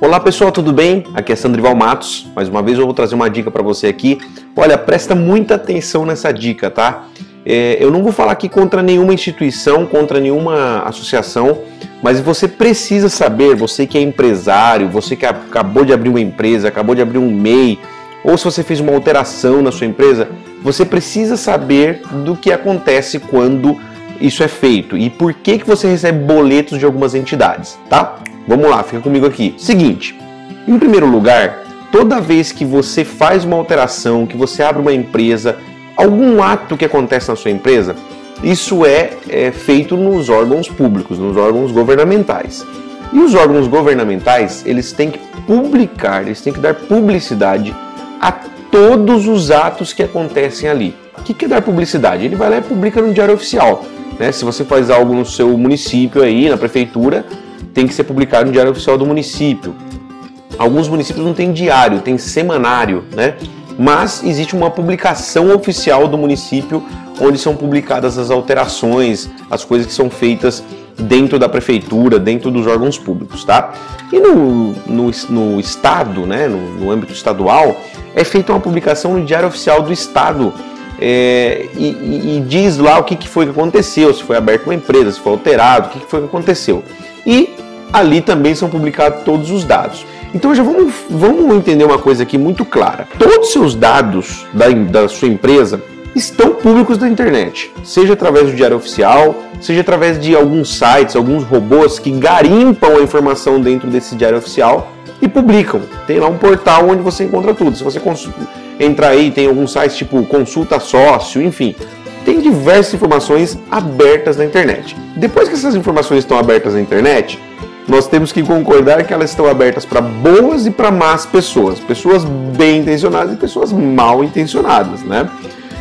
Olá pessoal, tudo bem? Aqui é Sandrival Matos. Mais uma vez eu vou trazer uma dica para você aqui. Olha, presta muita atenção nessa dica, tá? É, eu não vou falar aqui contra nenhuma instituição, contra nenhuma associação, mas você precisa saber, você que é empresário, você que acabou de abrir uma empresa, acabou de abrir um MEI, ou se você fez uma alteração na sua empresa, você precisa saber do que acontece quando isso é feito e por que, que você recebe boletos de algumas entidades, tá? Vamos lá, fica comigo aqui. Seguinte, em primeiro lugar, toda vez que você faz uma alteração, que você abre uma empresa, algum ato que acontece na sua empresa, isso é, é feito nos órgãos públicos, nos órgãos governamentais. E os órgãos governamentais, eles têm que publicar, eles têm que dar publicidade a todos os atos que acontecem ali. O que é dar publicidade? Ele vai lá e publica no Diário Oficial. Né? Se você faz algo no seu município aí, na prefeitura, tem que ser publicado no Diário Oficial do município. Alguns municípios não têm diário, tem semanário, né? Mas existe uma publicação oficial do município onde são publicadas as alterações, as coisas que são feitas dentro da prefeitura, dentro dos órgãos públicos, tá? E no, no, no estado, né, no, no, âmbito estadual, é feita uma publicação no Diário Oficial do Estado é, e, e, diz lá o que, que foi que aconteceu, se foi aberta uma empresa, se foi alterado, o que, que foi que aconteceu. E ali também são publicados todos os dados. Então já vamos, vamos entender uma coisa aqui muito clara. Todos os seus dados da, da sua empresa estão públicos na internet, seja através do diário oficial, seja através de alguns sites, alguns robôs que garimpam a informação dentro desse diário oficial e publicam. Tem lá um portal onde você encontra tudo. Se você entrar aí, tem alguns sites tipo consulta sócio, enfim, tem diversas informações abertas na internet. Depois que essas informações estão abertas na internet, nós temos que concordar que elas estão abertas para boas e para más pessoas, pessoas bem intencionadas e pessoas mal intencionadas, né?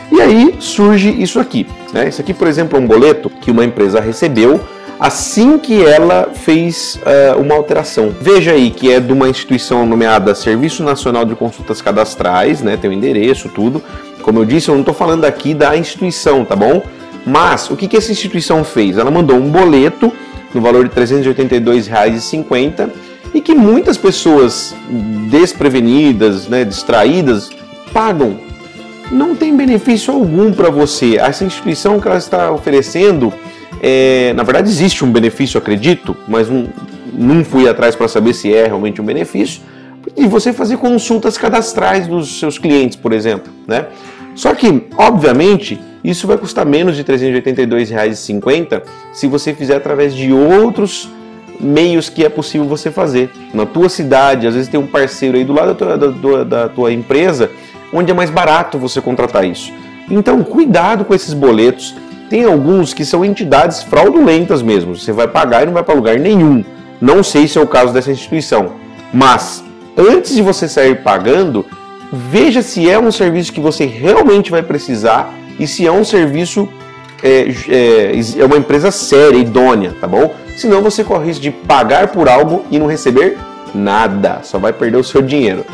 E aí surge isso aqui, né? Isso aqui, por exemplo, é um boleto que uma empresa recebeu assim que ela fez uh, uma alteração. Veja aí que é de uma instituição nomeada Serviço Nacional de Consultas Cadastrais, né? Tem o endereço, tudo. Como eu disse, eu não estou falando aqui da instituição, tá bom? Mas o que, que essa instituição fez? Ela mandou um boleto no valor de R$ 382,50 e que muitas pessoas desprevenidas, né, distraídas, pagam. Não tem benefício algum para você. Essa instituição que ela está oferecendo, é, na verdade existe um benefício, acredito, mas não, não fui atrás para saber se é realmente um benefício. E você fazer consultas cadastrais dos seus clientes, por exemplo, né? Só que, obviamente, isso vai custar menos de R$ 382,50 se você fizer através de outros meios que é possível você fazer. Na tua cidade, às vezes tem um parceiro aí do lado da tua, da, da tua empresa, onde é mais barato você contratar isso. Então, cuidado com esses boletos. Tem alguns que são entidades fraudulentas mesmo. Você vai pagar e não vai para lugar nenhum. Não sei se é o caso dessa instituição. Mas, antes de você sair pagando, veja se é um serviço que você realmente vai precisar e se é um serviço, é, é, é uma empresa séria, idônea, tá bom? Senão você corre risco de pagar por algo e não receber nada, só vai perder o seu dinheiro.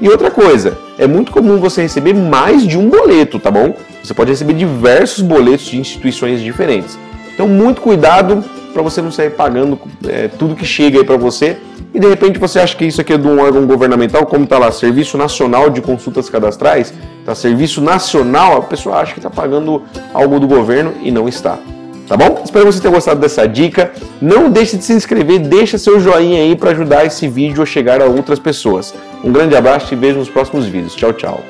E outra coisa, é muito comum você receber mais de um boleto, tá bom? Você pode receber diversos boletos de instituições diferentes. Então, muito cuidado para você não sair pagando é, tudo que chega aí para você e de repente você acha que isso aqui é de um órgão governamental, como está lá, Serviço Nacional de Consultas Cadastrais, tá Serviço Nacional, a pessoa acha que está pagando algo do governo e não está. Tá bom? Espero que você tenha gostado dessa dica. Não deixe de se inscrever, deixa seu joinha aí para ajudar esse vídeo a chegar a outras pessoas. Um grande abraço e vejo nos próximos vídeos. Tchau, tchau.